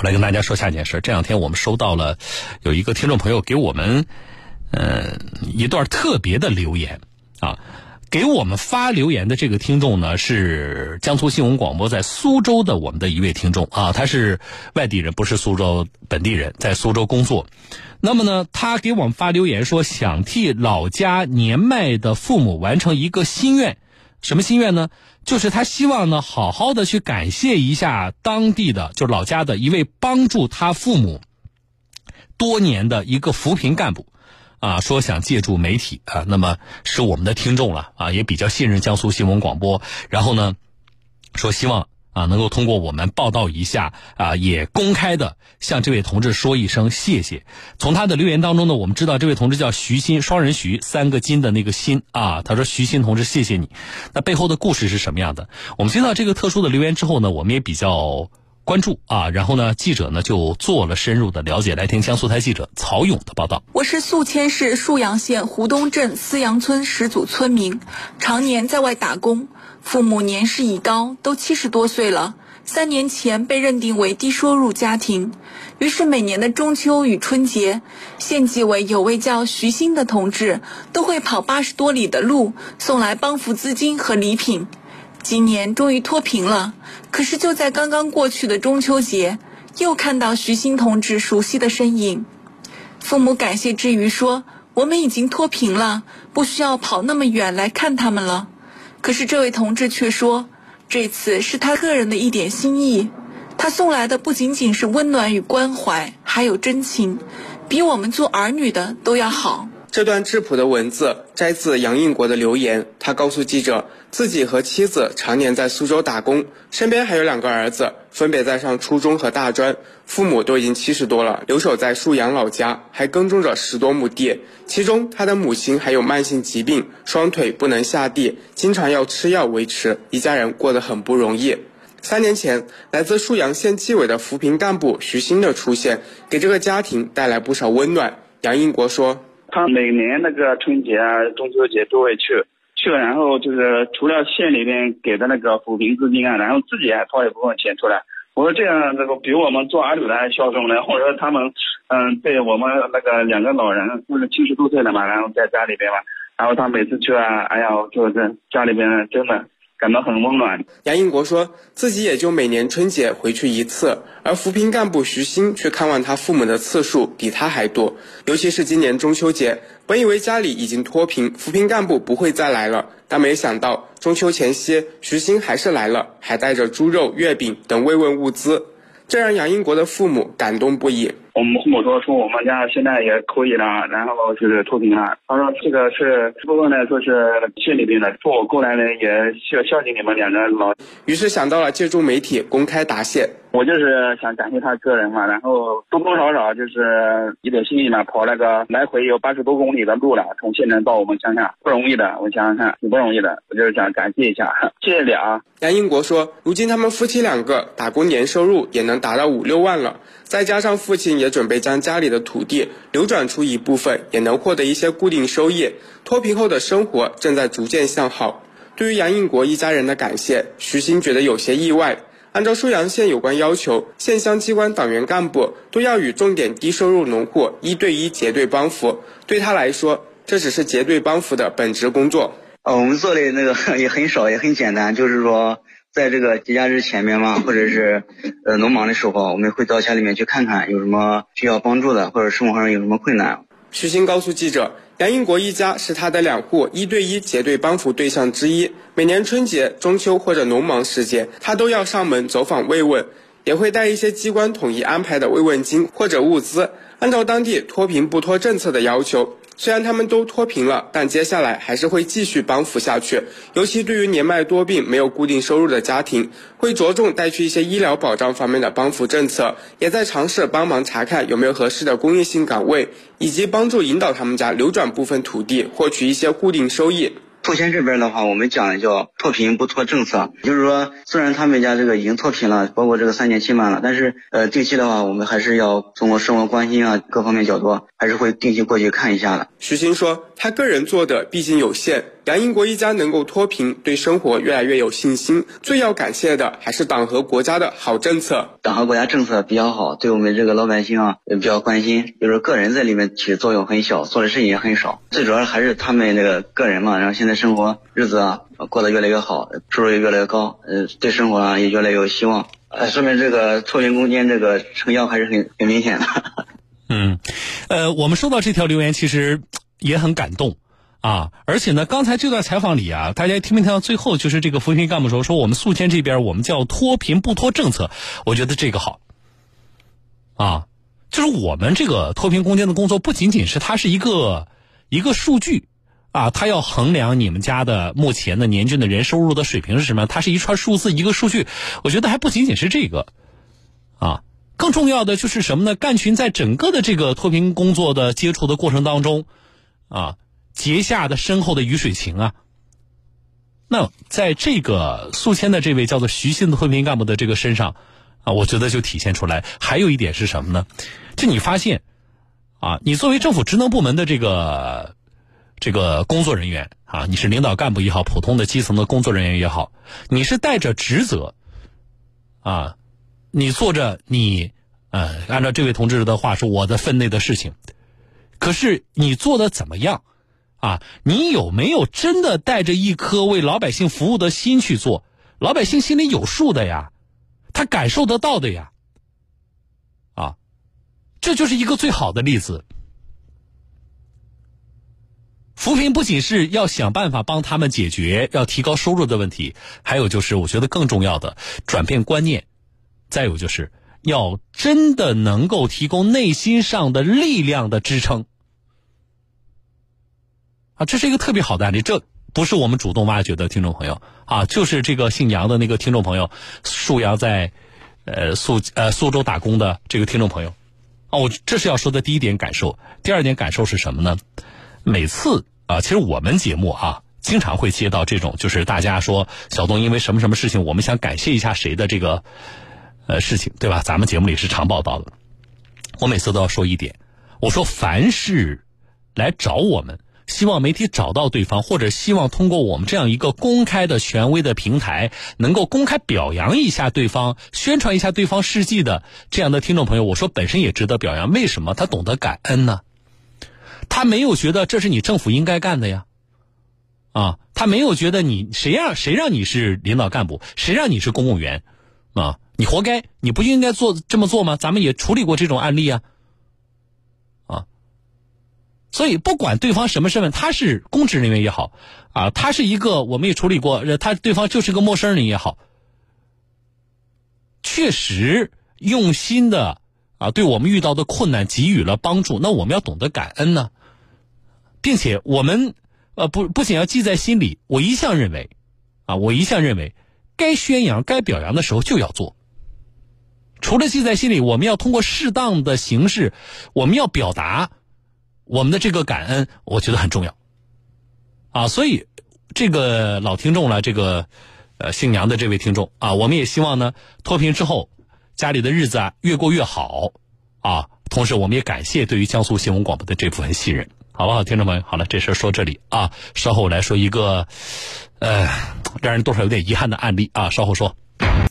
我来跟大家说下一件事。这两天我们收到了有一个听众朋友给我们呃一段特别的留言啊。给我们发留言的这个听众呢，是江苏新闻广播在苏州的我们的一位听众啊，他是外地人，不是苏州本地人，在苏州工作。那么呢，他给我们发留言说，想替老家年迈的父母完成一个心愿，什么心愿呢？就是他希望呢，好好的去感谢一下当地的，就是老家的一位帮助他父母多年的一个扶贫干部。啊，说想借助媒体啊，那么是我们的听众了啊，也比较信任江苏新闻广播。然后呢，说希望啊能够通过我们报道一下啊，也公开的向这位同志说一声谢谢。从他的留言当中呢，我们知道这位同志叫徐鑫，双人徐，三个金的那个鑫啊。他说徐鑫同志，谢谢你。那背后的故事是什么样的？我们接到这个特殊的留言之后呢，我们也比较。关注啊，然后呢，记者呢就做了深入的了解。来听江苏台记者曹勇的报道。我是宿迁市沭阳县湖东镇思阳村始祖村民，常年在外打工，父母年事已高，都七十多岁了。三年前被认定为低收入家庭，于是每年的中秋与春节，县纪委有位叫徐新的同志，都会跑八十多里的路送来帮扶资金和礼品。今年终于脱贫了，可是就在刚刚过去的中秋节，又看到徐新同志熟悉的身影。父母感谢之余说：“我们已经脱贫了，不需要跑那么远来看他们了。”可是这位同志却说：“这次是他个人的一点心意，他送来的不仅仅是温暖与关怀，还有真情，比我们做儿女的都要好。”这段质朴的文字摘自杨应国的留言。他告诉记者，自己和妻子常年在苏州打工，身边还有两个儿子，分别在上初中和大专。父母都已经七十多了，留守在沭阳老家，还耕种着十多亩地。其中，他的母亲还有慢性疾病，双腿不能下地，经常要吃药维持，一家人过得很不容易。三年前，来自沭阳县纪委的扶贫干部徐新的出现，给这个家庭带来不少温暖。杨应国说。他每年那个春节啊、中秋节都会去，去了然后就是除了县里边给的那个扶贫资金啊，然后自己还掏一部分钱出来。我说这样这个比我们做儿女的还孝顺呢，或者说他们嗯对我们那个两个老人都是七十多岁了嘛，然后在家里边嘛，然后他每次去啊，哎呀，就是家里边真的。感到很温暖。杨应国说自己也就每年春节回去一次，而扶贫干部徐新去看望他父母的次数比他还多。尤其是今年中秋节，本以为家里已经脱贫，扶贫干部不会再来了，但没想到中秋前夕，徐新还是来了，还带着猪肉、月饼等慰问物资，这让杨应国的父母感动不已。我们父母说说我们家现在也可以了，然后就是脱贫了。他说这个是部分呢，说是县里边的，说我过来呢也孝孝敬你们两个老。于是想到了借助媒体公开答谢。我就是想感谢他个人嘛，然后多多少少就是一点心意嘛，跑那个来回有八十多公里的路了，从县城到我们乡下不容易的，我想想看挺不容易的，我就是想感谢一下，谢谢你啊。杨英国说，如今他们夫妻两个打工年收入也能达到五六万了，再加上父亲也准备将家里的土地流转出一部分，也能获得一些固定收益，脱贫后的生活正在逐渐向好。对于杨应国一家人的感谢，徐鑫觉得有些意外。按照沭阳县有关要求，县乡机关党员干部都要与重点低收入农户一对一结对帮扶。对他来说，这只是结对帮扶的本职工作。呃，我们做的那个 也很少，也很简单，就是说，在这个节假日前面嘛，或者是呃农忙的时候，我们会到家里面去看看有什么需要帮助的，或者生活上有什么困难。徐鑫告诉记者。杨应国一家是他的两户一对一结对帮扶对象之一。每年春节、中秋或者农忙时节，他都要上门走访慰问，也会带一些机关统一安排的慰问金或者物资，按照当地脱贫不脱政策的要求。虽然他们都脱贫了，但接下来还是会继续帮扶下去。尤其对于年迈多病、没有固定收入的家庭，会着重带去一些医疗保障方面的帮扶政策，也在尝试帮忙查看有没有合适的公益性岗位，以及帮助引导他们家流转部分土地，获取一些固定收益。宿迁这边的话，我们讲的叫脱贫不脱政策，就是说，虽然他们家这个已经脱贫了，包括这个三年期满了，但是呃，定期的话，我们还是要通过生活关心啊各方面角度，还是会定期过去看一下的。徐鑫说，他个人做的毕竟有限。杨英国一家能够脱贫，对生活越来越有信心。最要感谢的还是党和国家的好政策。党和国家政策比较好，对我们这个老百姓啊比较关心。就是个人在里面起作用很小，做的事情也很少。最主要还是他们那个个人嘛，然后现在生活日子啊过得越来越好，收入也越来越高，呃，对生活啊也越来越有希望。呃，说明这个脱贫攻坚这个成效还是很很明显的。嗯，呃，我们收到这条留言其实也很感动啊，而且呢，刚才这段采访里啊，大家听没听到最后就是这个扶贫干部说说我们宿迁这边我们叫脱贫不脱政策，我觉得这个好啊，就是我们这个脱贫攻坚的工作不仅仅是它是一个一个数据。啊，它要衡量你们家的目前的年均的人收入的水平是什么？它是一串数字，一个数据。我觉得还不仅仅是这个，啊，更重要的就是什么呢？干群在整个的这个脱贫工作的接触的过程当中，啊，结下的深厚的鱼水情啊。那在这个宿迁的这位叫做徐新的脱贫干部的这个身上，啊，我觉得就体现出来。还有一点是什么呢？就你发现，啊，你作为政府职能部门的这个。这个工作人员啊，你是领导干部也好，普通的基层的工作人员也好，你是带着职责啊，你做着你呃，按照这位同志的话说，我的分内的事情。可是你做的怎么样啊？你有没有真的带着一颗为老百姓服务的心去做？老百姓心里有数的呀，他感受得到的呀，啊，这就是一个最好的例子。扶贫不仅是要想办法帮他们解决要提高收入的问题，还有就是我觉得更重要的转变观念，再有就是要真的能够提供内心上的力量的支撑啊，这是一个特别好的案例。这不是我们主动挖掘的听众朋友啊，就是这个姓杨的那个听众朋友，沭阳在呃苏呃苏州打工的这个听众朋友啊，我这是要说的第一点感受。第二点感受是什么呢？每次啊，其实我们节目啊，经常会接到这种，就是大家说小东因为什么什么事情，我们想感谢一下谁的这个呃事情，对吧？咱们节目里是常报道的。我每次都要说一点，我说凡是来找我们，希望媒体找到对方，或者希望通过我们这样一个公开的权威的平台，能够公开表扬一下对方，宣传一下对方事迹的这样的听众朋友，我说本身也值得表扬。为什么？他懂得感恩呢？他没有觉得这是你政府应该干的呀，啊，他没有觉得你谁让谁让你是领导干部，谁让你是公务员，啊，你活该，你不应该做这么做吗？咱们也处理过这种案例啊，所以不管对方什么身份，他是公职人员也好，啊，他是一个我们也处理过，他对方就是个陌生人也好，确实用心的啊，对我们遇到的困难给予了帮助，那我们要懂得感恩呢。并且我们，呃，不不仅要记在心里。我一向认为，啊，我一向认为，该宣扬、该表扬的时候就要做。除了记在心里，我们要通过适当的形式，我们要表达我们的这个感恩，我觉得很重要。啊，所以这个老听众了，这个呃姓杨的这位听众啊，我们也希望呢，脱贫之后家里的日子啊越过越好啊。同时，我们也感谢对于江苏新闻广播的这部分信任。好不好，听众朋友，好了，这事说这里啊，稍后来说一个，呃，让人多少有点遗憾的案例啊，稍后说。